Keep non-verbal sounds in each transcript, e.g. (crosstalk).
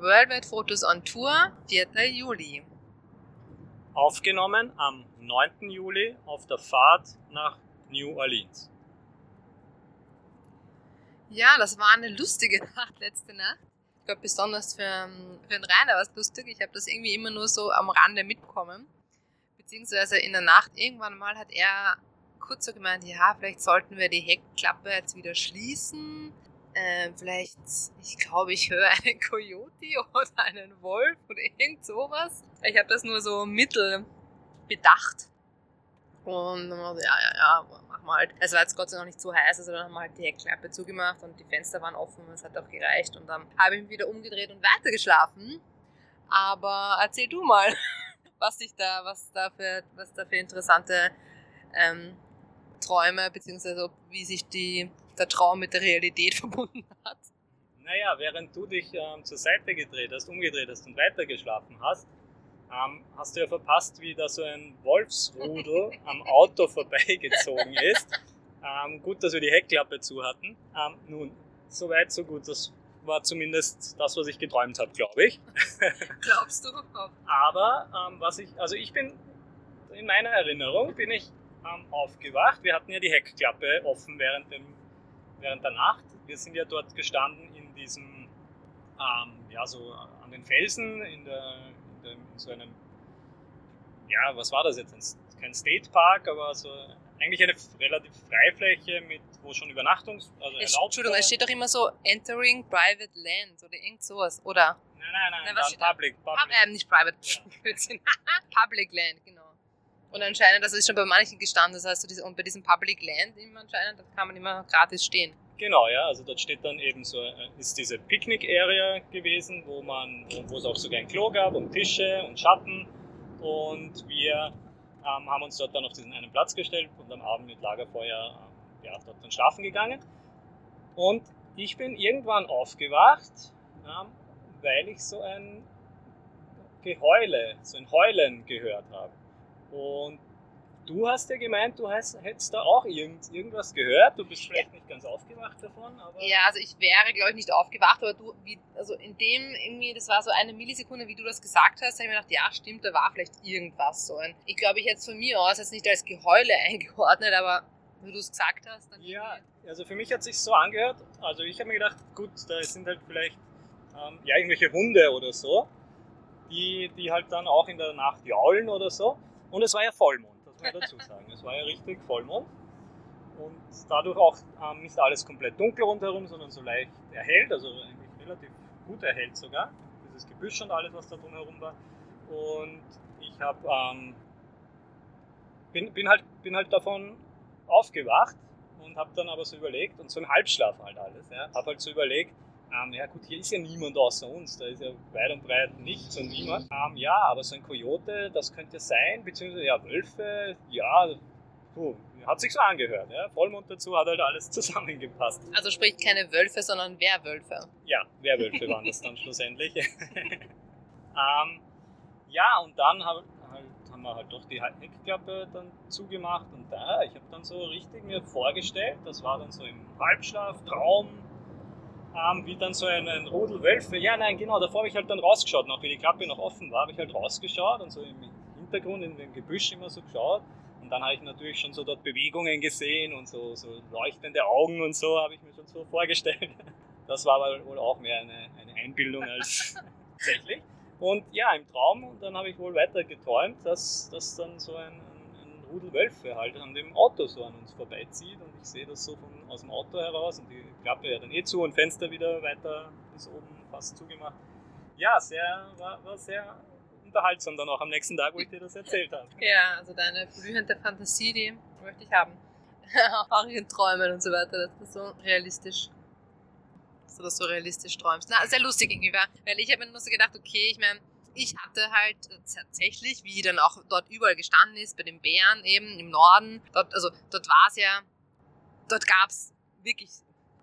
Worldwide Fotos on Tour, 4. Juli. Aufgenommen am 9. Juli auf der Fahrt nach New Orleans. Ja, das war eine lustige (laughs) Nacht letzte Nacht. Ich glaube, besonders für, für den Rainer war es lustig. Ich habe das irgendwie immer nur so am Rande mitbekommen. Beziehungsweise in der Nacht irgendwann mal hat er kurz so gemeint, ja, vielleicht sollten wir die Heckklappe jetzt wieder schließen äh, vielleicht, ich glaube, ich höre einen (laughs) Coyote oder einen Wolf oder irgend sowas. Ich habe das nur so mittel bedacht. Und dann war so, ja, ja, ja, machen wir halt. Es war jetzt Gott sei Dank nicht so heiß, also dann haben wir halt die Heckklappe zugemacht und die Fenster waren offen und es hat auch gereicht. Und dann habe ich mich wieder umgedreht und weiter geschlafen. Aber erzähl du mal, (laughs) was dich da, was da für, was da für interessante ähm, Träume, beziehungsweise wie sich die der Traum mit der Realität (laughs) verbunden hat. Naja, während du dich ähm, zur Seite gedreht hast, umgedreht hast und weitergeschlafen hast, ähm, hast du ja verpasst, wie da so ein Wolfsrudel (laughs) am Auto vorbeigezogen ist. Ähm, gut, dass wir die Heckklappe zu hatten. Ähm, nun, so weit, so gut. Das war zumindest das, was ich geträumt habe, glaube ich. (laughs) Glaubst du? Aber ähm, was ich, also ich bin in meiner Erinnerung bin ich ähm, aufgewacht. Wir hatten ja die Heckklappe offen während dem während der Nacht. Wir sind ja dort gestanden in diesem, ähm, ja, so an den Felsen, in, der, in, der, in so einem, ja, was war das jetzt? Ein, kein State Park, aber so eigentlich eine relativ Freifläche mit, wo schon Übernachtungs-, also es, Entschuldigung, es steht doch immer so Entering Private Land oder irgend sowas, oder? Nein, nein, nein, nein was Public, Public. Pub, äh, nicht Private, (laughs) Public Land, genau. Und anscheinend, das ist schon bei manchen gestanden, das heißt, und bei diesem Public Land anscheinend, da kann man immer gratis stehen. Genau, ja, also dort steht dann eben so, äh, ist diese Picknick-Area gewesen, wo man, wo es auch sogar ein Klo gab und Tische und Schatten. Und wir ähm, haben uns dort dann auf diesen einen Platz gestellt und am Abend mit Lagerfeuer ähm, ja, dort dann schlafen gegangen. Und ich bin irgendwann aufgewacht, ähm, weil ich so ein Geheule, so ein Heulen gehört habe. Und du hast ja gemeint, du hast, hättest da auch irgend, irgendwas gehört. Du bist vielleicht nicht ganz aufgewacht davon, aber. Ja, also ich wäre, glaube ich, nicht aufgewacht, aber du, wie, also in dem irgendwie, das war so eine Millisekunde, wie du das gesagt hast, habe ich mir gedacht, ja, stimmt, da war vielleicht irgendwas so. Ein, ich glaube, ich hätte es von mir aus jetzt nicht als Geheule (laughs) eingeordnet, aber wie du es gesagt hast, dann. Ja, also für mich hat es sich so angehört. Also ich habe mir gedacht, gut, da sind halt vielleicht ähm, ja, irgendwelche Hunde oder so, die, die halt dann auch in der Nacht jaulen oder so. Und es war ja Vollmond, das muss man dazu sagen. Es war ja richtig Vollmond. Und dadurch auch ähm, nicht alles komplett dunkel rundherum, sondern so leicht erhellt, also eigentlich relativ gut erhellt sogar. Dieses Gebüsch und alles, was da drumherum war. Und ich habe ähm, bin, bin, halt, bin halt davon aufgewacht und habe dann aber so überlegt, und so im Halbschlaf halt alles, ja, habe halt so überlegt, ähm, ja gut, hier ist ja niemand außer uns, da ist ja weit und breit nichts und niemand. Ähm, ja, aber so ein Kojote, das könnte sein, beziehungsweise ja, Wölfe, ja, puh, hat sich so angehört. Ja? Vollmond dazu hat halt alles (laughs) zusammengepasst. Also sprich keine Wölfe, sondern Werwölfe. Ja, Werwölfe waren das dann (laughs) schlussendlich. (laughs) ähm, ja, und dann hab, halt, haben wir halt doch die Heckklappe dann zugemacht und da, ich habe dann so richtig mir vorgestellt, das war dann so im Halbschlaf, Traum, ähm, wie dann so ein, ein Rudel Wölfe. Ja, nein, genau, davor habe ich halt dann rausgeschaut, noch wie die Klappe noch offen war, habe ich halt rausgeschaut und so im Hintergrund in dem Gebüsch immer so geschaut. Und dann habe ich natürlich schon so dort Bewegungen gesehen und so, so leuchtende Augen und so habe ich mir schon so (laughs) vorgestellt. Das war aber wohl auch mehr eine, eine Einbildung als (laughs) tatsächlich. Und ja, im Traum, und dann habe ich wohl weiter geträumt, dass, dass dann so ein, Rudel Wölfe halt an dem Auto so an uns vorbeizieht und ich sehe das so von, aus dem Auto heraus und die Klappe ja dann eh zu und Fenster wieder weiter bis oben fast zugemacht. Ja, sehr, war, war sehr unterhaltsam dann auch am nächsten Tag, wo ich dir das erzählt habe. Ja, also deine blühende Fantasie, die möchte ich haben. (laughs) auch in Träumen und so weiter, dass du so realistisch dass du das so realistisch träumst. Na, sehr lustig irgendwie, weil ich habe mir nur so gedacht, okay, ich meine, ich hatte halt tatsächlich, wie dann auch dort überall gestanden ist, bei den Bären eben im Norden, dort, also dort war es ja, dort gab es wirklich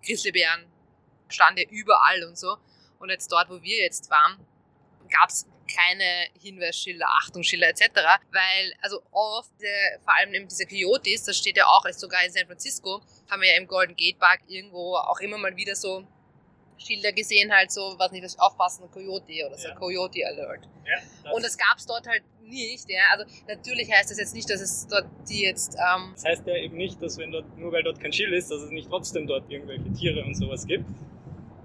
Grizzlybären, stand ja überall und so. Und jetzt dort, wo wir jetzt waren, gab es keine Hinweisschilder, Achtungsschilder etc., weil also oft, äh, vor allem eben diese Coyotes, das steht ja auch sogar in San Francisco, haben wir ja im Golden Gate Park irgendwo auch immer mal wieder so Schilder gesehen, halt so, was nicht, was aufpassen, Coyote oder so, Ja. Coyote Alert. Ja, das, Und das gab es dort halt nicht, ja. Also natürlich heißt das jetzt nicht, dass es dort die jetzt, ähm, das heißt ja eben nicht, dass wenn dort, nur weil dort kein Schild ist, dass es nicht trotzdem dort irgendwelche Tiere und sowas gibt.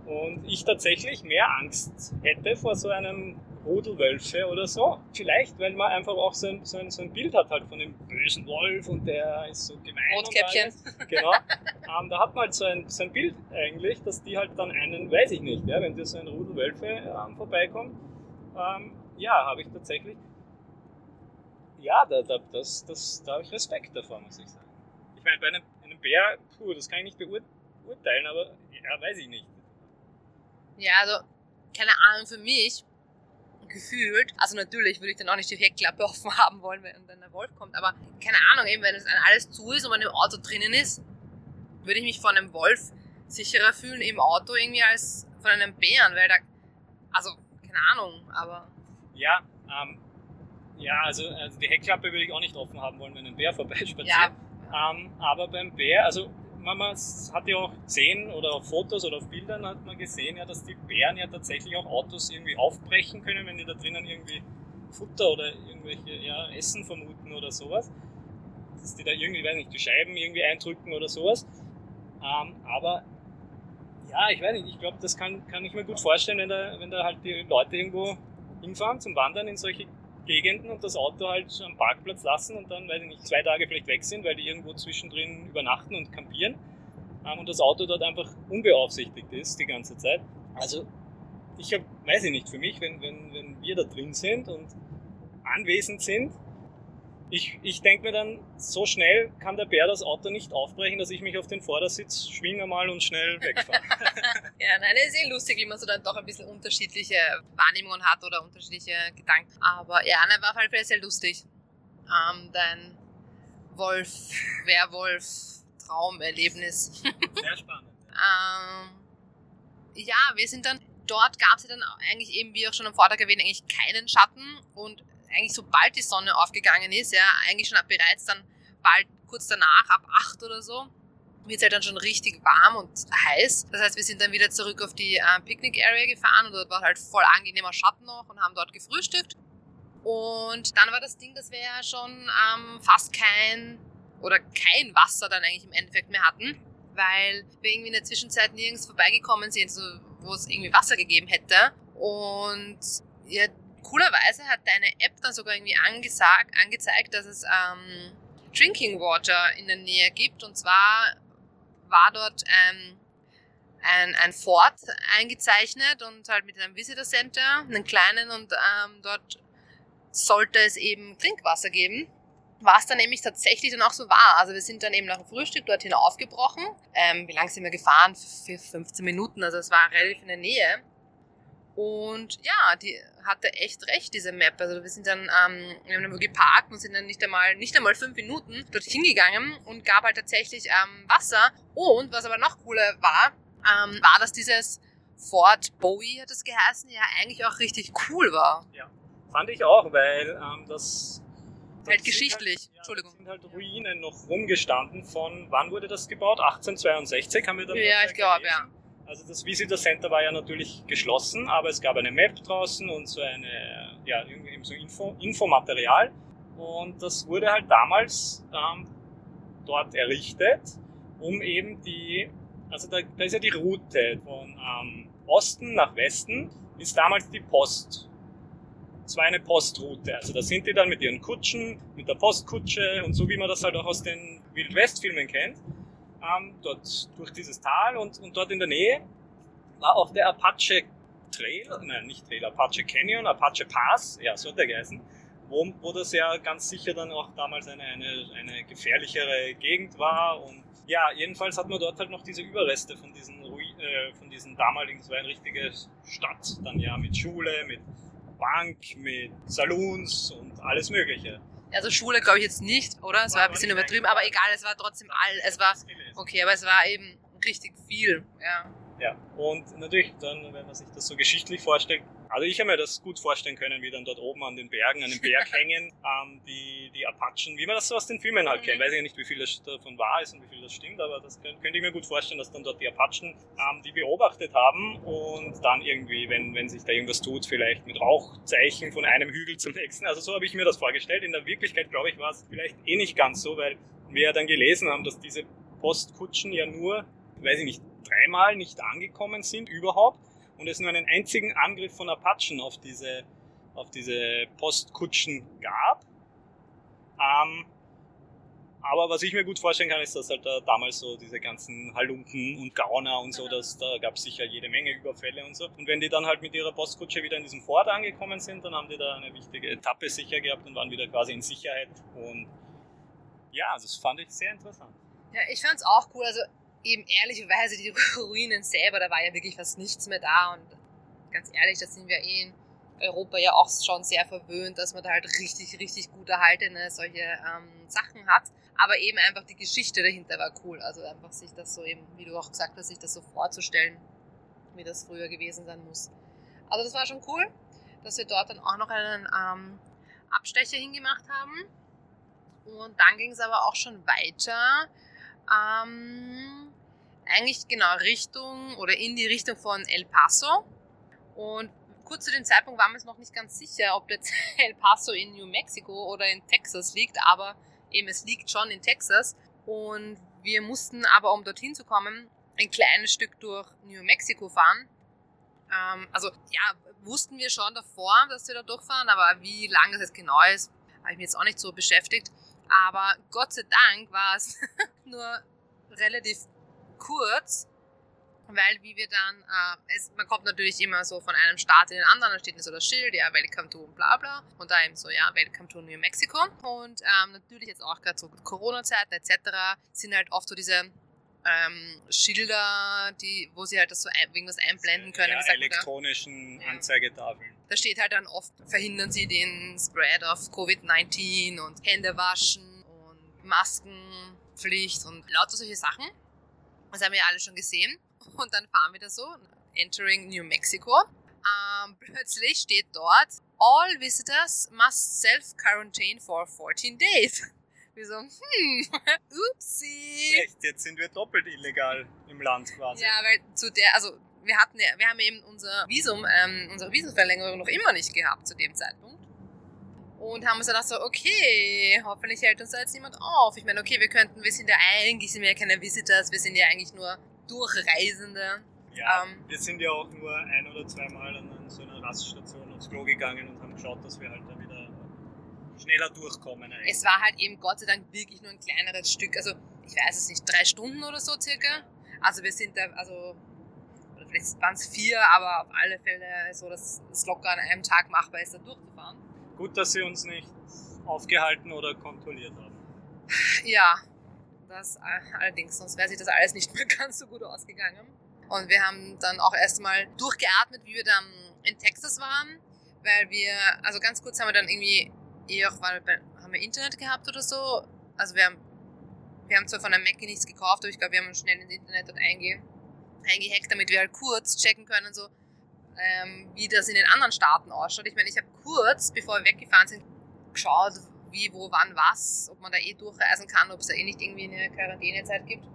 Und ich tatsächlich mehr Angst hätte vor so einem Rudel Wölfe oder so. Vielleicht, weil man einfach auch so ein, so ein, so ein Bild hat halt von dem bösen Wolf und der ist so gemein. und Rotkäppchen. Genau. (laughs) ähm, da hat man halt so ein, so ein Bild eigentlich, dass die halt dann einen, weiß ich nicht, ja, wenn dir so ein Rudel Wölfe ähm, vorbeikommt, ähm, ja, habe ich tatsächlich, ja, da, da, das, das, da habe ich Respekt davor, muss ich sagen. Ich meine, bei einem, einem Bär, puh, das kann ich nicht beurteilen, beurteilen aber ja, weiß ich nicht. ja, also, keine Ahnung, für mich gefühlt, also natürlich würde ich dann auch nicht die Heckklappe (laughs) offen haben wollen, wenn dann der Wolf kommt, aber keine Ahnung, eben wenn es dann alles zu ist und man im Auto drinnen ist, würde ich mich von einem Wolf sicherer fühlen im Auto irgendwie als von einem Bären, weil da, also, keine Ahnung, aber Ja, ähm, ja, also, also die Heckklappe würde ich auch nicht offen haben wollen, wenn ein Bär (laughs) vorbeispaziert. ja, Ähm, aber beim Bär, also man, hat ja auch gesehen oder auf Fotos oder auf Bildern hat man gesehen, ja, dass die Bären ja tatsächlich auch Autos irgendwie aufbrechen können, wenn die da drinnen irgendwie Futter oder irgendwelche ja, Essen vermuten oder sowas. Dass die da irgendwie, weiß nicht, die Scheiben irgendwie eindrücken oder sowas. Ähm, aber ja, ich weiß nicht, ich glaube, das kann, kann ich mir gut vorstellen, wenn da, wenn da halt die Leute irgendwo hinfahren zum Wandern in solche Gegenden und das Auto halt am Parkplatz lassen und dann, weiß ich nicht, zwei Tage vielleicht weg sind, weil die irgendwo zwischendrin übernachten und campieren ähm, und das Auto dort einfach unbeaufsichtigt ist die ganze Zeit. Also ich hab, weiß ich nicht, für mich, wenn, wenn, wenn wir da drin sind und anwesend sind, ich, ich denke mir dann, so schnell kann der Bär das Auto nicht aufbrechen, dass ich mich auf den Vordersitz schwinge mal und schnell wegfahre. (laughs) Ja, nein, es ist eh lustig, wie man so dann doch ein bisschen unterschiedliche Wahrnehmungen hat oder unterschiedliche Gedanken. Aber ja, nein, war auf jeden Fall sehr lustig. Ähm, dein Wolf, Werwolf, Traumerlebnis. Sehr spannend. Ähm, ja, wir sind dann, dort gab es ja dann eigentlich eben, wie auch schon am Vortag erwähnt, eigentlich keinen Schatten und eigentlich sobald die Sonne aufgegangen ist, ja, eigentlich schon ab bereits dann bald kurz danach, ab 8 oder so, wird es halt dann schon richtig warm und heiß. Das heißt, wir sind dann wieder zurück auf die äh, Picnic-Area gefahren und dort war halt voll angenehmer Schatten noch und haben dort gefrühstückt. Und dann war das Ding, dass wir ja schon ähm, fast kein oder kein Wasser dann eigentlich im Endeffekt mehr hatten, weil wir irgendwie in der Zwischenzeit nirgends vorbeigekommen sind, so, wo es irgendwie Wasser gegeben hätte. Und ja, coolerweise hat deine App dann sogar irgendwie angesagt, angezeigt, dass es ähm, Drinking Water in der Nähe gibt. Und zwar war dort ähm, ein, ein Fort eingezeichnet und halt mit einem Visitor Center, einen kleinen und ähm, dort sollte es eben Trinkwasser geben. Was dann nämlich tatsächlich dann auch so war. Also wir sind dann eben nach dem Frühstück dorthin aufgebrochen. Ähm, wie lange sind wir gefahren? Für 15 Minuten, also es war relativ in der Nähe. Und ja, die hatte echt recht, diese Map. Also wir sind dann, ähm, wir haben dann geparkt und sind dann nicht einmal, nicht einmal fünf Minuten dorthin gegangen und gab halt tatsächlich ähm, Wasser. Und was aber noch cooler war, ähm, war, dass dieses Fort Bowie, hat es geheißen, ja eigentlich auch richtig cool war. Fand ich auch, weil ähm, das. das Halt geschichtlich. Halt, ja, Entschuldigung. sind halt Ruinen noch rumgestanden von, wann wurde das gebaut? 1862 haben wir da Ja, ich glaube, ja. Also das Visitor Center war ja natürlich geschlossen, aber es gab eine Map draußen und so eine, ja, eben so Info, Infomaterial. Und das wurde halt damals ähm, dort errichtet, um eben die, also da, da ist ja die Route von ähm, Osten nach Westen, ist damals die Post. Es war eine Postroute. Also da sind die dann mit ihren Kutschen, mit der Postkutsche und so wie man das halt auch aus den Wild-West-Filmen kennt, ähm, dort durch dieses Tal und, und dort in der Nähe war auch der Apache Trail, nein, nicht Trail, Apache Canyon, Apache Pass, ja, so hat der geheißen, wo, wo das ja ganz sicher dann auch damals eine, eine, eine gefährlichere Gegend war und ja, jedenfalls hat man dort halt noch diese Überreste von diesen, Rui- äh, von diesen damaligen, es war eine richtige Stadt, dann ja mit Schule, mit Bank, mit Saloons und alles Mögliche. Also Schule glaube ich jetzt nicht, oder? Es war, War- ein bisschen übertrieben, aber egal, es war trotzdem all, es war, Das gelesen. okay, aber es war eben richtig viel, ja. Ja, und natürlich dann, wenn man sich das so geschichtlich vorstellt, also ich habe mir das gut vorstellen können, wie dann dort oben an den Bergen, an den Berg (laughs) hängen, ähm, die, die Apachen, wie man das so aus den Filmen halt kennt. Weiß ich nicht, wie viel das davon wahr ist und wie viel das stimmt, aber das könnte, könnte ich mir gut vorstellen, dass dann dort die Apachen ähm, die beobachtet haben und dann irgendwie, wenn, wenn sich da irgendwas tut, vielleicht mit Rauchzeichen von einem Hügel zum nächsten. Also so habe ich mir das vorgestellt. In der Wirklichkeit, glaube ich, war es vielleicht eh nicht ganz so, weil wir ja dann gelesen haben, dass diese Postkutschen ja nur, weiß ich nicht, dreimal nicht angekommen sind überhaupt und es nur einen einzigen Angriff von Apachen auf diese, auf diese Postkutschen gab. Ähm, aber was ich mir gut vorstellen kann, ist, dass halt da damals so diese ganzen Halunken und Gauner und so, dass da gab es sicher jede Menge Überfälle und so. Und wenn die dann halt mit ihrer Postkutsche wieder in diesem Fort angekommen sind, dann haben die da eine wichtige Etappe sicher gehabt und waren wieder quasi in Sicherheit. Und ja, das fand ich sehr interessant. Ja, ich fand es auch cool. Also eben ehrlicherweise die (laughs) Ruinen selber, da war ja wirklich fast nichts mehr da und ganz ehrlich, da sind wir eh in Europa ja auch schon sehr verwöhnt, dass man da halt richtig, richtig gut erhaltene solche ähm, Sachen hat. Aber eben einfach die Geschichte dahinter war cool. Also einfach sich das so eben, wie du auch gesagt hast, sich das so vorzustellen, wie das früher gewesen sein muss. Also das war schon cool, dass wir dort dann auch noch einen ähm, Abstecher hingemacht haben. Und dann ging es aber auch schon weiter. Ähm, eigentlich genau Richtung oder in die Richtung von El Paso. Und kurz zu dem Zeitpunkt waren wir uns noch nicht ganz sicher, ob jetzt (laughs) El Paso in New Mexico oder in Texas liegt, aber eben es liegt schon in Texas. Und wir mussten aber, um dorthin zu kommen, ein kleines Stück durch New Mexico fahren. Ähm, also ja, wussten wir schon davor, dass wir da durchfahren, aber wie lang das jetzt genau ist, habe ich mich jetzt auch nicht so beschäftigt. Aber Gott sei Dank war es (laughs) nur relativ kurz, weil wie wir dann, äh, es, man kommt natürlich immer so von einem Staat in den anderen, da steht so das Schild, ja, Welcome to bla bla und da eben so, ja, Welcome to New Mexico und ähm, natürlich jetzt auch gerade so Corona-Zeiten etc. sind halt oft so diese ähm, Schilder, die, wo sie halt das so ein, irgendwas einblenden können. Ja, elektronischen Anzeigetafeln. Da steht halt dann oft, verhindern sie den Spread of Covid-19 und Hände waschen und Maskenpflicht und lauter solche Sachen. Das haben wir ja alle schon gesehen. Und dann fahren wir da so, entering New Mexico. Ähm, (laughs) plötzlich steht dort, all visitors must self-quarantine for 14 days. Wir so, hm, (laughs) upsie. Echt, jetzt sind wir doppelt illegal im Land quasi. Ja, weil zu der, also wir hatten ja, wir haben eben unser Visum, ähm, unsere Visumverlängerung noch immer nicht gehabt zu dem Zeitpunkt. Und haben uns gedacht so, okay, hoffentlich hält uns da jetzt niemand auf. Ich meine, okay, wir könnten, wir sind ja eigentlich, sind wir ja keine Visitors, wir sind ja eigentlich nur Durchreisende. Ja, ähm, wir sind ja auch nur ein oder zweimal an so einer Raststation aufs Klo gegangen und haben geschaut, dass wir halt da wieder schneller durchkommen. Eigentlich. Es war halt eben Gott sei Dank wirklich nur ein kleineres Stück, also ich weiß es nicht, drei Stunden oder so circa. Also wir sind da, also vielleicht waren es vier, aber auf alle Fälle so, dass es locker an einem Tag machbar ist, da durchzufahren. Gut, dass sie uns nicht aufgehalten oder kontrolliert haben. (laughs) Ja, das äh, allerdings, sonst wäre sich das alles nicht mehr (laughs) ganz so gut ausgegangen. Und wir haben dann auch erstmal durchgeatmet, wie wir dann in Texas waren, weil wir, also ganz kurz haben wir dann irgendwie eh auch, weil haben wir Internet gehabt oder so. Also wir haben, wir haben zwar von einem Mackie nichts gekauft, aber ich glaube, wir haben schnell ins Internet dort einge, eingehackt, damit wir halt kurz checken können, so ähm, wie das in den anderen Staaten ausschaut. Ich meine, ich habe kurz, bevor wir weggefahren sind, geschaut, wie, wo, wann, was, ob man da eh durchreisen kann, ob es da eh nicht irgendwie eine Quarantänezeit gibt.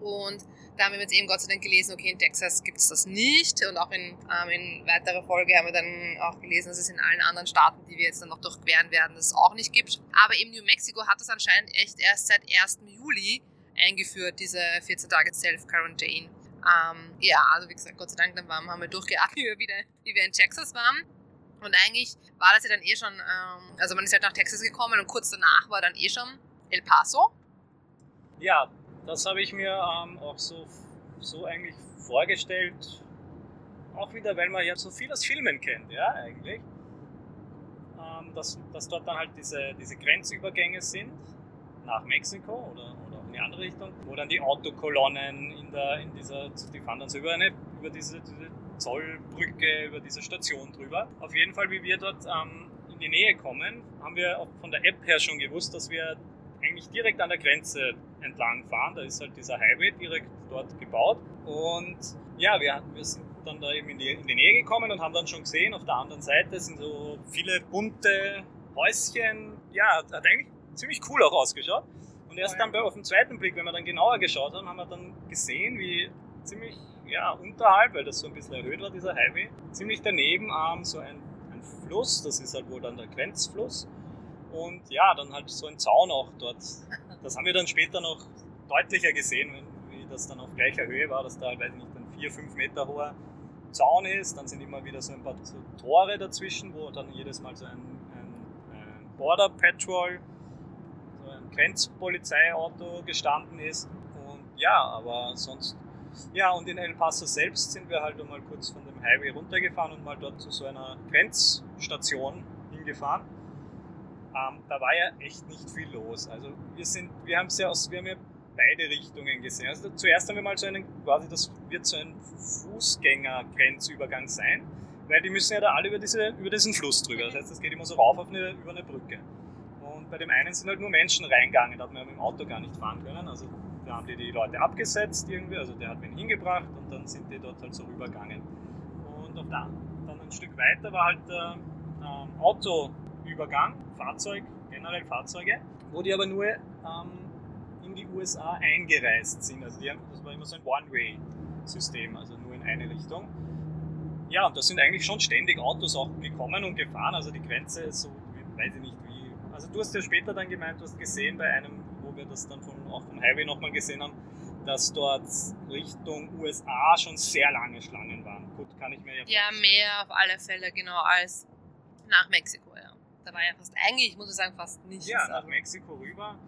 Und da haben wir jetzt eben Gott sei Dank gelesen, okay, in Texas gibt es das nicht. Und auch in, ähm, in weiterer Folge haben wir dann auch gelesen, dass es in allen anderen Staaten, die wir jetzt dann noch durchqueren werden, das auch nicht gibt. Aber eben New Mexico hat das anscheinend echt erst seit 1. Juli eingeführt, diese 14 Tage Self-Quarantine. Ähm, ja, also wie gesagt, Gott sei Dank, dann waren, haben wir durchgeatmet, (laughs) wie wir, wie wir in Texas waren. Und eigentlich war das ja dann eh schon, ähm, also man ist halt nach Texas gekommen und kurz danach war dann eh schon El Paso. Ja, das habe ich mir ähm, auch so, so eigentlich vorgestellt. Auch wieder, weil man ja so viel aus Filmen kennt, ja, eigentlich. Ähm, dass, dass dort dann halt diese, diese Grenzübergänge sind nach Mexiko oder, oder in die andere Richtung, wo dann die Autokolonnen in, der, in dieser, die fahren dann so über, eine, über diese, diese Zollbrücke, über diese Station drüber. Auf jeden Fall, wie wir dort ähm, in die Nähe kommen, haben wir auch von der App her schon gewusst, dass wir eigentlich direkt an der Grenze entlang fahren. Da ist halt dieser Highway direkt dort gebaut. Und ja, wir, wir sind dann da eben in die, in die Nähe gekommen und haben dann schon gesehen, auf der anderen Seite sind so viele bunte Häuschen. Ja, hat, eigentlich ziemlich cool auch ausgeschaut. Und erst dann bei, auf den zweiten Blick, wenn wir dann genauer geschaut haben, haben wir dann gesehen, wie ziemlich ja, unterhalb, weil das so ein bisschen erhöht war, dieser Highway, ziemlich daneben ähm, so ein, ein Fluss, das ist halt wohl dann der Grenzfluss. Und ja, dann halt so ein Zaun auch dort. Das haben wir dann später noch deutlicher gesehen, wie das dann auf gleicher Höhe war, dass da halt, weiß ich nicht, ein 4, 5 Meter hoher Zaun ist. Dann sind immer wieder so ein paar so Tore dazwischen, wo dann jedes Mal so ein, ein, ein Border Patrol, so ein Grenzpolizeiauto gestanden ist. Und ja, aber sonst. Ja, und in El Paso selbst sind wir halt einmal kurz von dem Highway runtergefahren und mal dort zu so einer Grenzstation hingefahren. Ähm, da war ja echt nicht viel los. Also wir sind, wir haben ja aus, wir haben ja beide Richtungen gesehen. Also zuerst haben wir mal so einen, quasi das wird so ein Fußgängergrenzübergang sein, weil die müssen ja da alle über, diese, über diesen Fluss drüber. Das heißt, es geht immer so rauf auf eine, über eine Brücke. Und bei dem einen sind halt nur Menschen reingegangen, da hat man ja mit dem Auto gar nicht fahren können. Also da haben die die Leute abgesetzt irgendwie, also der hat wen hingebracht und dann sind die dort halt so rübergegangen. Und auf der, dann ein Stück weiter war halt der ähm, Autoübergang, Fahrzeug, generell Fahrzeuge, wo die aber nur ähm, in die USA eingereist sind. Also haben, das war immer so ein One-Way-System, also nur in eine Richtung. Ja, und da sind eigentlich schon ständig Autos auch gekommen und gefahren. Also die Grenze ist so, weiß ich nicht wie. Also du hast ja später dann gemeint, du hast gesehen bei einem, wo wir das dann von, auch vom Highway nochmal gesehen haben, dass dort Richtung USA schon sehr lange Schlangen waren. Gut, kann ich mir ja Ja, mehr auf alle Fälle, genau, als nach Mexiko, ja. Da war ja fast, eigentlich muss ich sagen, fast nichts. Ja, nach Mexiko rüber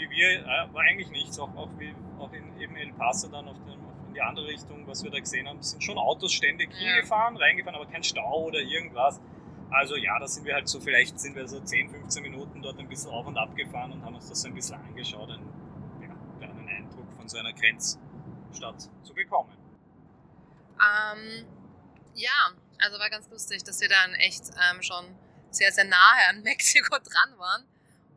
wie wir, äh, war eigentlich nichts. Auch, auch, wie, auch in eben El Paso dann auf den, in die andere Richtung, was wir da gesehen haben, sind schon Autos ständig ja. hingefahren, reingefahren, aber kein Stau oder irgendwas. Also ja, da sind wir halt so, vielleicht sind wir so 10, 15 Minuten dort ein bisschen auf und ab gefahren und haben uns das so ein bisschen angeschaut, einen, ja, einen Eindruck von so einer Grenzstadt zu bekommen. Ähm, ja, also war ganz lustig, dass wir dann echt ähm, schon sehr, sehr nahe an (laughs) Mexiko dran waren.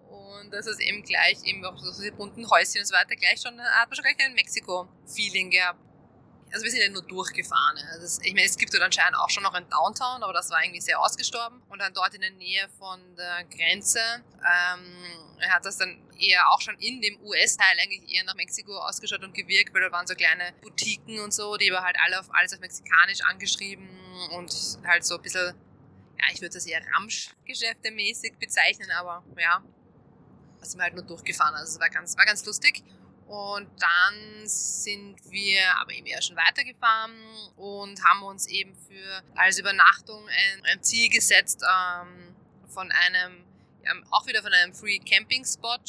Und das ist eben gleich, eben auch so diese bunten Häuschen und so weiter, gleich schon, hat man schon gleich ein Mexiko-Feeling gehabt. Also wir sind ja nur durchgefahren. Also es, ich meine, es gibt dort anscheinend auch schon noch ein Downtown, aber das war irgendwie sehr ausgestorben. Und dann dort in der Nähe von der Grenze ähm, hat das dann eher auch schon in dem US-Teil eigentlich eher nach Mexiko ausgeschaut und gewirkt, weil da waren so kleine Boutiquen und so, die war halt alle auf, alles auf Mexikanisch angeschrieben und halt so ein bisschen, ja, ich würde das eher Ramschgeschäfte mäßig bezeichnen, aber ja, da sind wir halt nur durchgefahren. Also es war ganz, war ganz lustig. Und dann sind wir aber eben eher schon weitergefahren und haben uns eben für als Übernachtung ein, ein Ziel gesetzt ähm, von einem, ja, auch wieder von einem Free Camping Spot,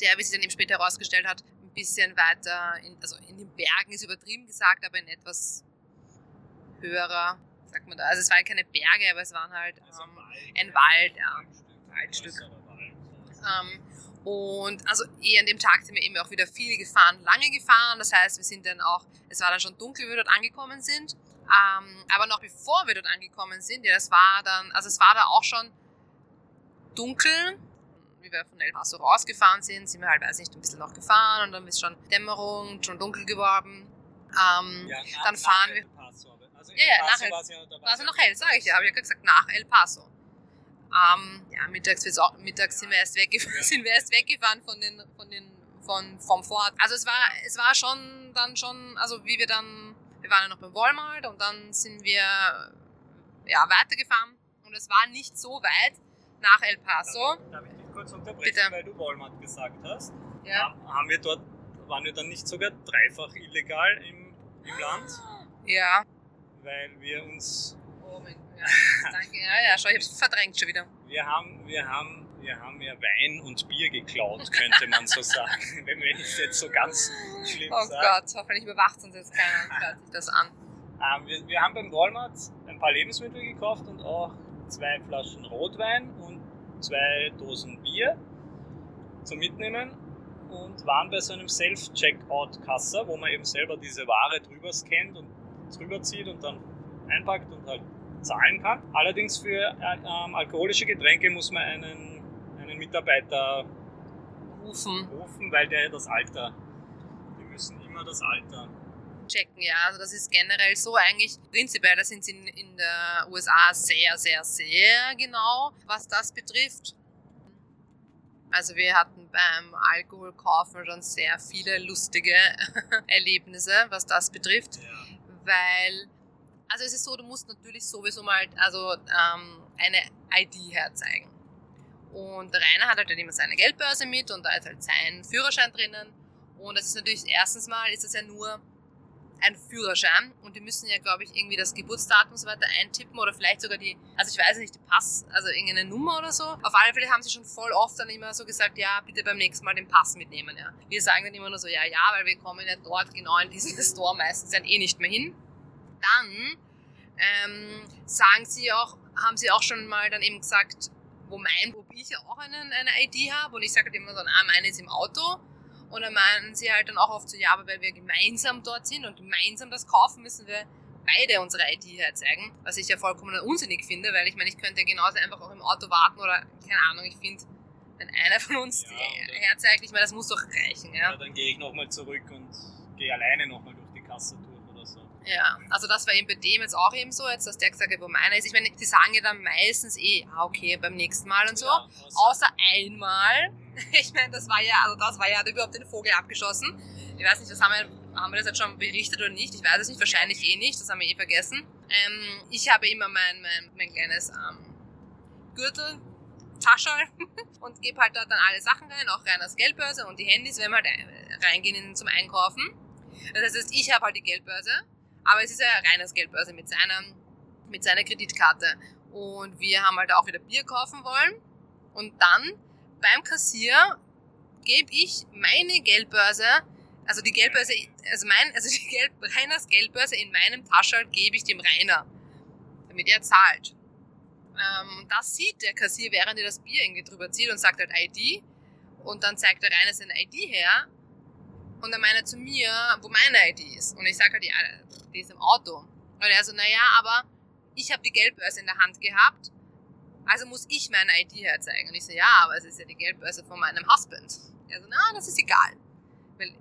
der, wie sich dann eben später herausgestellt hat, ein bisschen weiter, in, also in den Bergen ist übertrieben gesagt, aber in etwas höherer, sagt man da. Also es waren keine Berge, aber es waren halt ähm, ein Wald, ja, Waldstück. Ähm, und also eh an dem Tag sind wir eben auch wieder viel gefahren, lange gefahren. Das heißt, wir sind dann auch, es war dann schon dunkel, wie wir dort angekommen sind. Ähm, aber noch bevor wir dort angekommen sind, ja, das war dann, also es war da auch schon dunkel. Wie wir von El Paso rausgefahren sind, sind wir halt, weiß nicht, ein bisschen noch gefahren und dann ist schon Dämmerung, schon dunkel geworden. Ähm, ja, dann fahren wir. Ja, ja, nach El Paso war ja noch hell, sage ich ja, habe ich ja gesagt, nach El Paso. Ähm, ja, mittags, mittags sind, wir erst (laughs) sind wir erst weggefahren von den, von den, von, vom Vorort. Also es war, es war schon dann schon, also wie wir dann, wir waren ja noch beim Walmart und dann sind wir ja, weitergefahren und es war nicht so weit nach El Paso. Darf ich dich kurz unterbrechen, Bitte. weil du Walmart gesagt hast? Ja. Haben wir dort, waren wir dann nicht sogar dreifach illegal im, im Land? Ja. Weil wir uns Oh mein Gott, ja, danke. Ja, ja, schau, ich hab's verdrängt schon wieder. Wir haben, wir haben, wir haben ja Wein und Bier geklaut, könnte man so sagen, (laughs) wenn wir es jetzt so ganz schlimm Oh sagen. Gott, hoffentlich überwacht uns jetzt keiner und hört sich das an. Ähm, wir, wir haben beim Walmart ein paar Lebensmittel gekauft und auch zwei Flaschen Rotwein und zwei Dosen Bier zum Mitnehmen und waren bei so einem Self-Checkout-Kasser, wo man eben selber diese Ware drüber scannt und drüber zieht und dann einpackt und halt zahlen kann. Allerdings für äh, ähm, alkoholische Getränke muss man einen, einen Mitarbeiter rufen. rufen, weil der das Alter, die müssen immer das Alter checken, ja. Also das ist generell so eigentlich, prinzipiell, da sind sie in, in der USA sehr, sehr, sehr genau, was das betrifft. Also wir hatten beim Alkoholkaufen schon sehr viele lustige (laughs) Erlebnisse, was das betrifft, ja. Weil also es ist so, du musst natürlich sowieso mal also ähm, eine ID herzeigen. Und der Rainer hat halt immer seine Geldbörse mit und da ist halt sein Führerschein drinnen. Und das ist natürlich erstens mal ist es ja nur ein Führerschein und die müssen ja, glaube ich, irgendwie das Geburtsdatum und so weiter eintippen oder vielleicht sogar die, also ich weiß nicht, die Pass, also irgendeine Nummer oder so. Auf alle Fälle haben sie schon voll oft dann immer so gesagt, ja, bitte beim nächsten Mal den Pass mitnehmen, ja. Wir sagen dann immer nur so, ja, ja, weil wir kommen ja dort genau in diesen (laughs) Store meistens dann eh nicht mehr hin. Dann ähm, sagen sie auch, haben sie auch schon mal dann eben gesagt, wo mein, wo ich ja auch einen, eine ID habe und ich sage halt immer so, ah, meine ist im Auto und dann meinen sie halt dann auch oft so, ja, aber weil wir gemeinsam dort sind und gemeinsam das kaufen, müssen wir beide unsere ID herzeigen, was ich ja vollkommen unsinnig finde, weil ich meine, ich könnte ja genauso einfach auch im Auto warten oder, keine Ahnung, ich finde, wenn einer von uns ja, herzeigt, ich meine, das muss doch reichen. Ja, ja dann gehe ich nochmal zurück und gehe alleine nochmal durch die Kasse durch. Ja, also das war eben bei dem jetzt auch eben so, jetzt, dass der gesagt hat, wo meiner ist. Ich meine, die sagen ja dann meistens eh, ah, okay, beim nächsten Mal und so. Ja, außer einmal. (laughs) Ich meine, das war ja, also das war ja, hat überhaupt den Vogel abgeschossen. Ich weiß nicht, das haben wir, haben wir das jetzt schon berichtet oder nicht? Ich weiß es nicht, wahrscheinlich eh nicht, das haben wir eh vergessen. Ähm, ich habe immer mein, mein, mein kleines ähm, Gürtel, Taschel (laughs) und gebe halt dort dann alle Sachen rein, auch rein als Geldbörse und die Handys, wenn wir halt reingehen zum Einkaufen. Das heißt, ich habe halt die Geldbörse aber es ist ja reines Geldbörse mit seiner, mit seiner Kreditkarte. Und wir haben halt auch wieder Bier kaufen wollen. Und dann beim Kassier gebe ich meine Geldbörse, also die Geldbörse, also mein, also die (laughs) Geld, Reiners Geldbörse in meinem Taschel gebe ich dem Rainer, damit er zahlt. Ähm, das sieht der Kassier, während er das Bier irgendwie drüber zieht und sagt halt ID. Und dann zeigt der Rainer seine ID her und dann meint er zu mir, wo meine ID ist. Und ich sage halt, ja, die ist im Auto. Und er so, naja, aber ich habe die Geldbörse in der Hand gehabt, also muss ich meine ID herzeigen. Und ich so, ja, aber es ist ja die Geldbörse von meinem Husband. Er so, na, das ist egal. Weil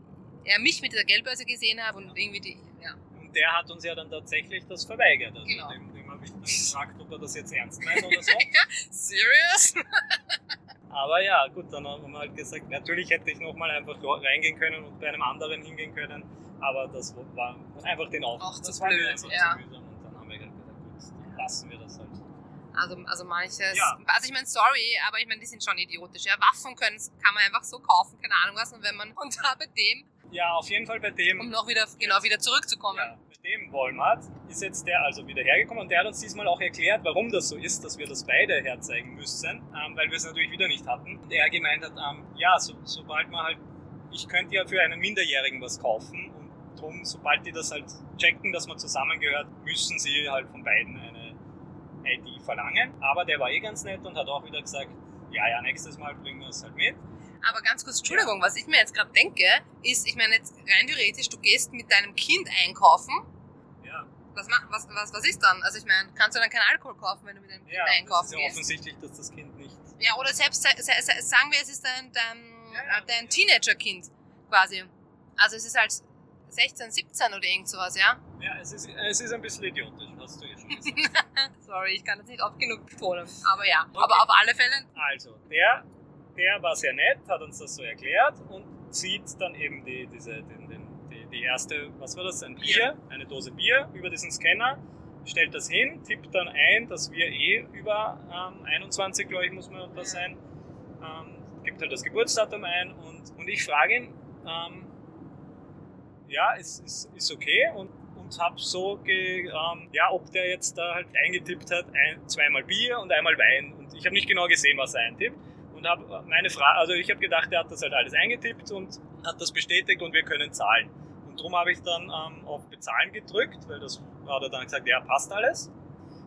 er mich mit der Geldbörse gesehen hat und irgendwie die, ja. Und der hat uns ja dann tatsächlich das verweigert. Also genau. dem, dem habe ich dann gefragt, ob er das jetzt ernst meint oder so. (laughs) Serious? (laughs) Aber ja, gut, dann haben wir halt gesagt, natürlich hätte ich nochmal einfach reingehen können und bei einem anderen hingehen können, aber das war einfach den Aufwand. Auch zu blöd, ja. Zu mühsam und dann haben wir halt gesagt, gut, dann lassen wir das halt. Also, also manches, ja. also ich meine, sorry, aber ich meine, die sind schon idiotisch. Ja, Waffen können, kann man einfach so kaufen, keine Ahnung was, und wenn man, (laughs) und da bei dem ja, auf jeden Fall bei dem. Um noch wieder, genau, wieder zurückzukommen. Ja, bei dem Walmart ist jetzt der also wieder hergekommen und der hat uns diesmal auch erklärt, warum das so ist, dass wir das beide herzeigen müssen, ähm, weil wir es natürlich wieder nicht hatten. Und er gemeint hat, ähm, ja, so, sobald man halt, ich könnte ja für einen Minderjährigen was kaufen und drum, sobald die das halt checken, dass man zusammengehört, müssen sie halt von beiden eine ID verlangen. Aber der war eh ganz nett und hat auch wieder gesagt, ja, ja, nächstes Mal bringen wir es halt mit. Aber ganz kurz, Entschuldigung, was ich mir jetzt gerade denke, ist, ich meine jetzt rein theoretisch, du gehst mit deinem Kind einkaufen. Ja. Was, was, was, was ist dann? Also ich meine, kannst du dann keinen Alkohol kaufen, wenn du mit deinem Kind ja, einkaufen gehst? Ja, offensichtlich, dass das Kind nicht... Ja, oder selbst, sagen wir, es ist dein, dein, ja, dein Teenager-Kind quasi. Also es ist halt 16, 17 oder irgend sowas, ja? Ja, es ist, es ist ein bisschen idiotisch, hast du ja schon gesagt. (laughs) Sorry, ich kann das nicht oft genug betonen. Aber ja, okay. aber auf alle Fälle. Also, der der war sehr nett, hat uns das so erklärt und zieht dann eben die, diese, den, den, die, die erste, was war das, ein Bier, eine Dose Bier über diesen Scanner, stellt das hin, tippt dann ein, dass wir eh über ähm, 21, glaube ich, muss man da sein, ähm, gibt halt das Geburtsdatum ein und, und ich frage ihn, ähm, ja, ist, ist, ist okay und, und habe so, ge, ähm, ja, ob der jetzt da halt eingetippt hat, ein, zweimal Bier und einmal Wein und ich habe nicht genau gesehen, was er eintippt und habe meine Frage, also ich habe gedacht, er hat das halt alles eingetippt und hat das bestätigt und wir können zahlen. Und darum habe ich dann ähm, auf Bezahlen gedrückt, weil das hat er dann gesagt, ja, passt alles.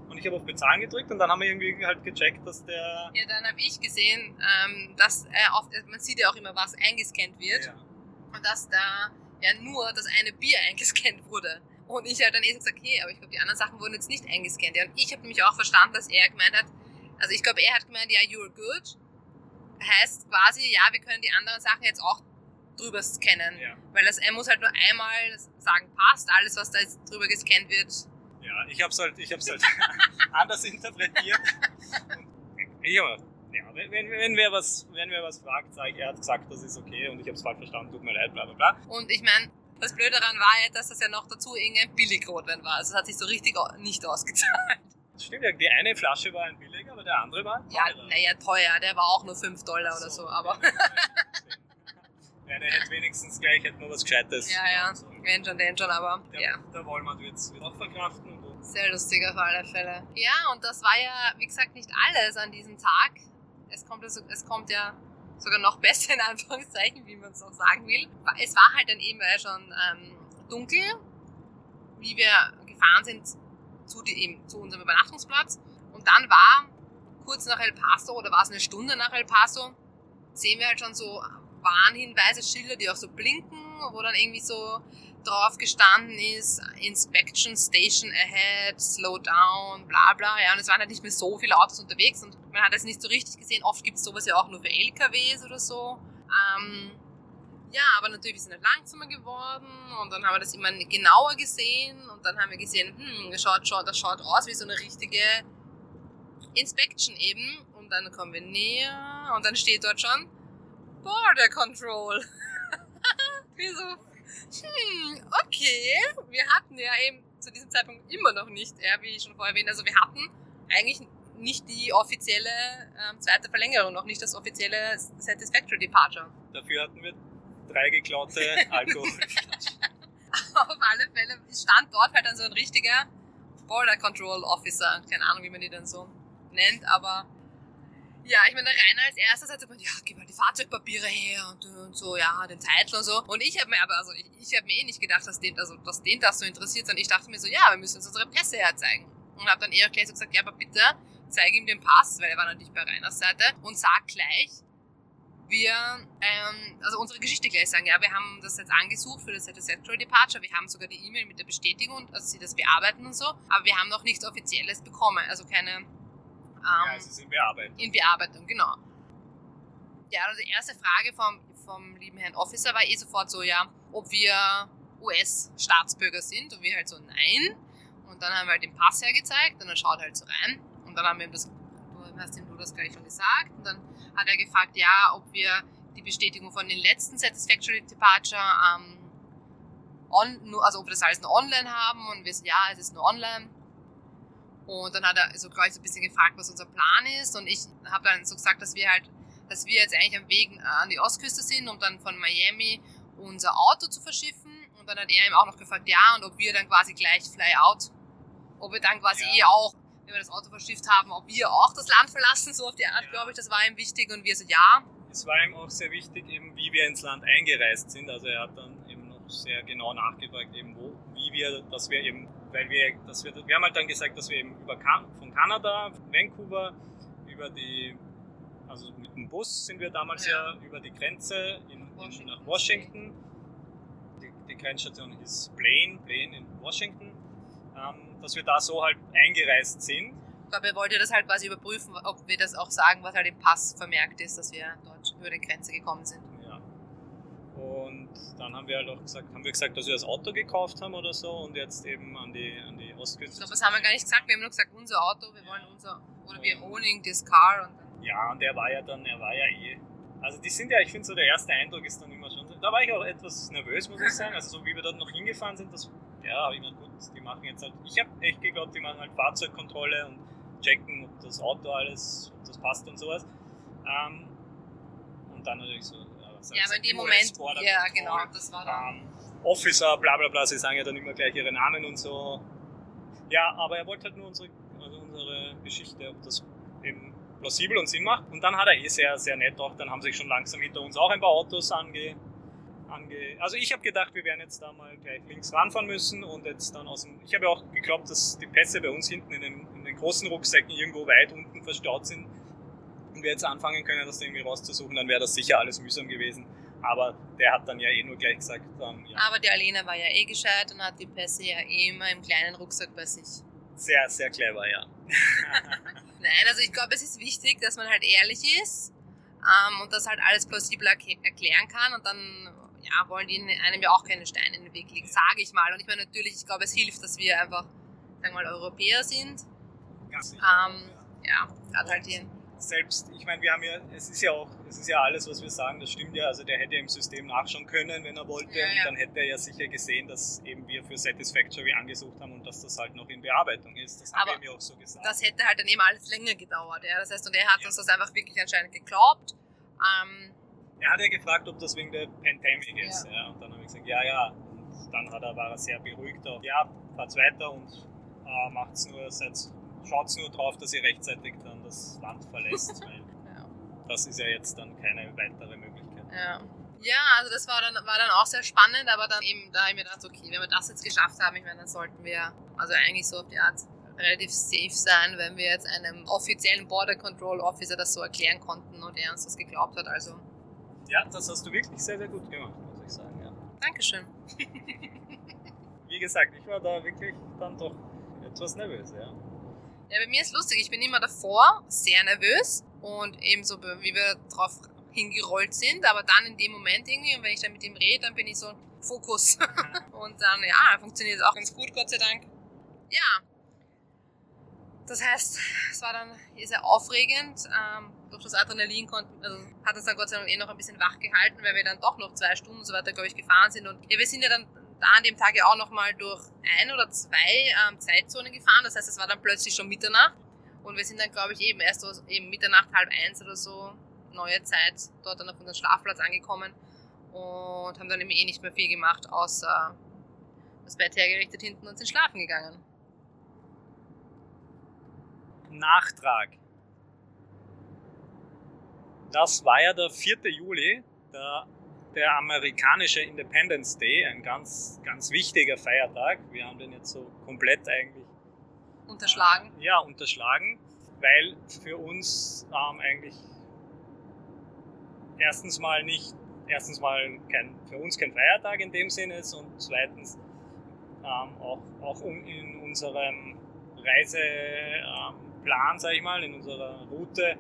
Und ich habe auf Bezahlen gedrückt und dann haben wir irgendwie halt gecheckt, dass der. Ja, dann habe ich gesehen, ähm, dass er oft, man sieht ja auch immer, was eingescannt wird. Ja. Und dass da ja nur das eine Bier (laughs) eingescannt wurde. Und ich habe dann eh gesagt, okay, aber ich glaube, die anderen Sachen wurden jetzt nicht eingescannt. Ja, und ich habe nämlich auch verstanden, dass er gemeint hat, also ich glaube, er hat gemeint, ja, you're good heißt quasi, ja, wir können die anderen Sachen jetzt auch drüber scannen. Ja. Weil das, er muss halt nur einmal sagen, passt, alles, was da jetzt drüber gescannt wird. Ja, ich hab's halt, ich hab's halt (laughs) anders interpretiert. Und (laughs) ich hab, ja, wenn, wenn, wenn, wer was, wenn wer was fragt, sage ich, er hat gesagt, das ist okay und ich hab's falsch verstanden, tut mir leid, bla bla bla. Und ich meine, das Blöde daran war ja, dass das ja noch dazu irgendein Billigrotwein war. Also es hat sich so richtig nicht ausgezahlt. Das stimmt ja, die eine Flasche war ein billiger, aber der andere war ein Ja, teurer. naja, teuer. Der war auch nur 5 Dollar oder so, aber Ja, der hätte wenigstens gleich hätte noch was Gescheites. ja, ja, sollen. wenn schon, den schon, aber Der, ja. der Walmart wird es auch verkraften. Und so. Sehr lustig auf alle Fälle. Ja, und das war ja, wie gesagt, nicht alles an diesem Tag. Es kommt, also, es kommt ja sogar noch (laughs) besser in Anführungszeichen, wie man es auch sagen will. Es war halt dann eben schon ähm, dunkel, wie wir gefahren sind zu, die, eben, zu unserem Übernachtungsplatz. Und dann war kurz nach El Paso oder war es eine Stunde nach El Paso, sehen wir halt schon so Warnhinweise, Schilder, die auch so blinken, wo dann irgendwie so drauf gestanden ist, Inspection Station ahead, slow down, bla bla. Ja, und es waren halt nicht mehr so viele Autos unterwegs und man hat es nicht so richtig gesehen. Oft gibt es sowas ja auch nur für LKWs oder so. Ähm, ja, aber natürlich wir sind halt langsamer geworden und dann haben wir das immer genauer gesehen und dann haben wir gesehen, hm, das schaut, schaut, das schaut aus wie so eine richtige Inspection eben. Und dann kommen wir näher und dann steht dort schon Border Control. (laughs) wir so, hm, okay. Wir hatten ja eben zu diesem Zeitpunkt immer noch nicht, ja, wie ich schon vorher erwähnt, also wir hatten eigentlich nicht die offizielle ähm, zweite Verlängerung, noch nicht das offizielle Satisfactory Departure. Dafür hatten wir drei geklaute (laughs) Alkoholflaschen. Auf alle Fälle stand dort halt dann so ein richtiger Border Control Officer. Keine Ahnung, wie man die dann so nennt, aber ja, ich meine, der Rainer als erstes hat gesagt, ja, gib mal die Fahrzeugpapiere her und, und so, ja, den Titel und so. Und ich habe mir aber, also ich, ich habe mir eh nicht gedacht, dass den, also, dass den das so interessiert, sondern ich dachte mir so, ja, wir müssen uns unsere Pässe herzeigen. Und habe dann eher gleich so gesagt, ja, aber bitte zeige ihm den Pass, weil er war natürlich bei Rainers Seite und sag gleich, wir, ähm, also unsere Geschichte gleich sagen, ja, wir haben das jetzt angesucht für das Satisfactory Departure, wir haben sogar die E-Mail mit der Bestätigung, also sie das bearbeiten und so, aber wir haben noch nichts Offizielles bekommen, also keine, ja, es ist in Bearbeitung. in Bearbeitung, genau. Ja, also die erste Frage vom, vom lieben Herrn Officer war eh sofort so, ja, ob wir US-Staatsbürger sind und wir halt so, nein. Und dann haben wir halt den Pass hergezeigt und dann schaut er halt so rein und dann haben wir ihm das, du hast ihm du das gleich schon gesagt und dann hat er gefragt, ja, ob wir die Bestätigung von den letzten Satisfactory Departure ähm, on, also ob wir das alles nur online haben und wir so, ja, es ist nur online. Und dann hat er so gleich so ein bisschen gefragt, was unser Plan ist. Und ich habe dann so gesagt, dass wir halt, dass wir jetzt eigentlich am Weg äh, an die Ostküste sind, um dann von Miami unser Auto zu verschiffen. Und dann hat er ihm auch noch gefragt, ja, und ob wir dann quasi gleich fly out, ob wir dann quasi Ja. eh auch, wenn wir das Auto verschifft haben, ob wir auch das Land verlassen, so auf die Art, Ja. glaube ich, das war ihm wichtig. Und wir so, ja, Es war ihm auch sehr wichtig, eben wie wir ins Land eingereist sind. Also er hat dann eben noch sehr genau nachgefragt, eben wo, wie wir, dass wir eben, weil wir, dass wir, wir haben halt dann gesagt, dass wir eben über kan von Kanada, Vancouver, über die, also mit dem Bus sind wir damals ja, Ja. über die Grenze in, in, Washington nach Washington. Die, die Grenzstation hieß Blaine, Blaine in Washington. Ähm, dass wir da so halt eingereist sind. ich glaube, er wollte das halt quasi überprüfen, ob wir das auch sagen, was halt im Pass vermerkt ist, dass wir dort über die Grenze gekommen sind. Ja. Und dann haben wir halt auch gesagt, haben wir gesagt, dass wir das Auto gekauft haben oder so und jetzt eben an die, an die Ich Ostküste. glaube, das haben wir gar nicht gesagt. Wir haben nur gesagt, unser Auto, wir wollen unser, oder wir owning this car. Und dann, Ja, und er war ja dann, er war ja eh. Also die sind ja, ich finde so der erste Eindruck ist dann immer schon, so- da war ich auch etwas nervös, muss ich sagen. (laughs) Also so wie wir dort noch hingefahren sind, das, ja, habe ich mir gut, die machen jetzt halt, ich habe echt geglaubt, die machen halt Fahrzeugkontrolle und checken, ob das Auto alles, ob das passt und sowas. Ähm, und dann natürlich so, ja, was ja, aber in dem Moment, ja, genau, das war dann. ähm, Officer, bla bla bla, sie sagen ja dann immer gleich ihre Namen und so. Ja, aber er wollte halt nur unsere, also unsere Geschichte, ob das eben plausibel und Sinn macht. Und dann hat er eh sehr, sehr nett auch, dann haben sich schon langsam hinter uns auch ein paar Autos ange... ange also ich habe gedacht, wir werden jetzt da mal gleich links ranfahren müssen und jetzt dann aus dem... Ich habe ja auch geglaubt, dass die Pässe bei uns hinten in den, in den großen Rucksäcken irgendwo weit unten verstaut sind und wir jetzt anfangen können, das irgendwie rauszusuchen, dann wäre das sicher alles mühsam gewesen. Aber der hat dann ja eh nur gleich gesagt, ähm, ja, Aber die Alena war ja eh gescheit und hat die Pässe ja eh immer im kleinen Rucksack bei sich. sehr, sehr clever, ja. (laughs) Nein, also ich glaube, es ist wichtig, dass man halt ehrlich ist ähm, und das halt alles plausibel erk- erklären kann und dann ja, wollen die einem ja auch keine Steine in den Weg legen, sage ich mal. Und ich meine, natürlich, ich glaube, es hilft, dass wir einfach, sagen wir mal, Europäer sind. Ganz sicher. Ähm, ja, gerade halt hier. Selbst, ich meine, wir haben ja, es ist ja auch, es ist ja alles, was wir sagen, das stimmt ja. Also der hätte im System nachschauen können, wenn er wollte. Ja, und ja. dann hätte er ja sicher gesehen, dass eben wir für Satisfactory angesucht haben und dass das halt noch in Bearbeitung ist. Das haben Aber wir ihm ja auch so gesagt. Das hätte halt dann eben alles länger gedauert. Ja. Das heißt, und er hat Ja. uns das einfach wirklich anscheinend geglaubt. Ähm, er hat ja gefragt, ob das wegen der Pandemic ist. Ja. Und dann habe ich gesagt, ja, ja. Und dann hat er, war er sehr beruhigt auch. Ja, fahrt's weiter und äh, macht's nur, schaut's nur drauf, dass ihr rechtzeitig dann das Land verlässt. (laughs) weil ja. das ist ja jetzt dann keine weitere Möglichkeit. Ja. ja, also das war dann, war dann auch sehr spannend, aber dann eben, da habe ich mir gedacht, okay, wenn wir das jetzt geschafft haben, ich meine, dann sollten wir, also eigentlich so auf die Art, relativ safe sein, wenn wir jetzt einem offiziellen Border Control Officer das so erklären konnten und er uns das geglaubt hat. Also, Ja, das hast du wirklich sehr, sehr gut gemacht, muss ich sagen. Ja. Dankeschön. Wie gesagt, ich war da wirklich dann doch etwas nervös, ja. Ja, bei mir ist lustig, ich bin immer davor sehr nervös und ebenso wie wir drauf hingerollt sind, aber dann in dem Moment irgendwie, und wenn ich dann mit ihm rede, dann bin ich so Fokus. (laughs) und dann, ja, funktioniert es auch ganz gut, Gott sei Dank. Ja. Das heißt, es war dann sehr aufregend. Ähm, durch das Adrenalin konnten, also hat uns dann Gott sei Dank eh noch ein bisschen wach gehalten, weil wir dann doch noch zwei Stunden und so weiter, glaube ich, gefahren sind. Und ja, wir sind ja dann da an dem Tag ja auch nochmal durch ein oder zwei ähm, Zeitzonen gefahren. Das heißt, es war dann plötzlich schon Mitternacht. Und wir sind dann, glaube ich, eben erst so eben Mitternacht, halb eins oder so, neue Zeit, dort dann auf unseren Schlafplatz angekommen und haben dann eben eh nicht mehr viel gemacht, außer das Bett hergerichtet hinten und sind schlafen gegangen. Nachtrag. Das war ja der 4. Juli, der, der amerikanische Independence Day, ein ganz, ganz wichtiger Feiertag. Wir haben den jetzt so komplett eigentlich Unterschlagen. ja, unterschlagen, weil für uns ähm, eigentlich erstens mal nicht, erstens mal kein, für uns kein Feiertag in dem Sinne ist und zweitens ähm, auch, auch um in unserem Reiseplan, ähm, Plan, sag ich mal, in unserer Route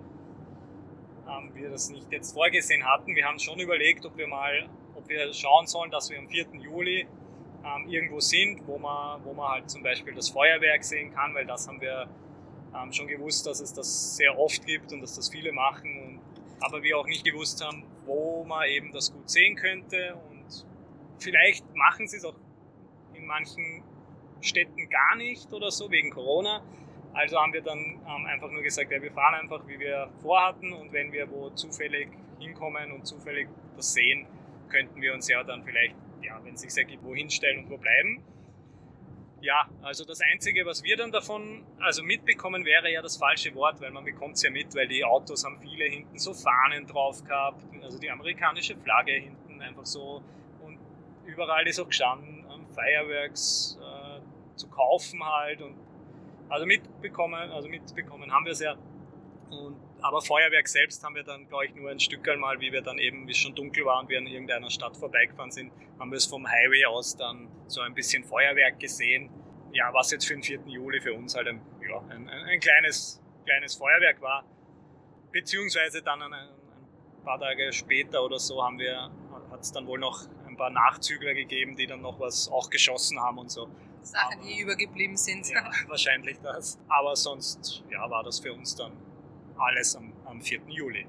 ähm, wir das nicht jetzt vorgesehen hatten. Wir haben schon überlegt, ob wir mal, ob wir schauen sollen, dass wir am 4. Juli ähm, irgendwo sind, wo man, wo man halt zum Beispiel das Feuerwerk sehen kann, weil das haben wir ähm, schon gewusst, dass es das sehr oft gibt und dass das viele machen. Und, aber wir auch nicht gewusst haben, wo man eben das gut sehen könnte. Und vielleicht machen sie es auch in manchen Städten gar nicht oder so, wegen Corona. Also haben wir dann ähm, einfach nur gesagt, ja, wir fahren einfach, wie wir vorhatten und wenn wir wo zufällig hinkommen und zufällig das sehen, könnten wir uns ja dann vielleicht, ja, wenn es sich ergibt, wo hinstellen und wo bleiben. Ja, also das Einzige, was wir dann davon also mitbekommen, wäre ja das falsche Wort, weil man bekommt es ja mit, weil die Autos haben viele hinten so Fahnen drauf gehabt, also die amerikanische Flagge hinten einfach so und überall ist auch gestanden, ähm, Fireworks äh, zu kaufen halt und also mitbekommen, also mitbekommen haben wir es ja. Und, aber Feuerwerk selbst haben wir dann, glaube ich, nur ein Stück einmal, wie wir dann eben, wie es schon dunkel war und wir in irgendeiner Stadt vorbeigefahren sind, haben wir es vom Highway aus dann so ein bisschen Feuerwerk gesehen. Ja, was jetzt für den 4. Juli für uns halt ein, ja, ein, ein, ein kleines, kleines Feuerwerk war. Beziehungsweise dann ein, ein paar Tage später oder so haben wir, hat es dann wohl noch ein paar Nachzügler gegeben, die dann noch was auch geschossen haben und so. Sachen, Aber- die übergeblieben sind. Ja, wahrscheinlich das. Aber sonst ja, war das für uns dann alles am, am 4. Juli.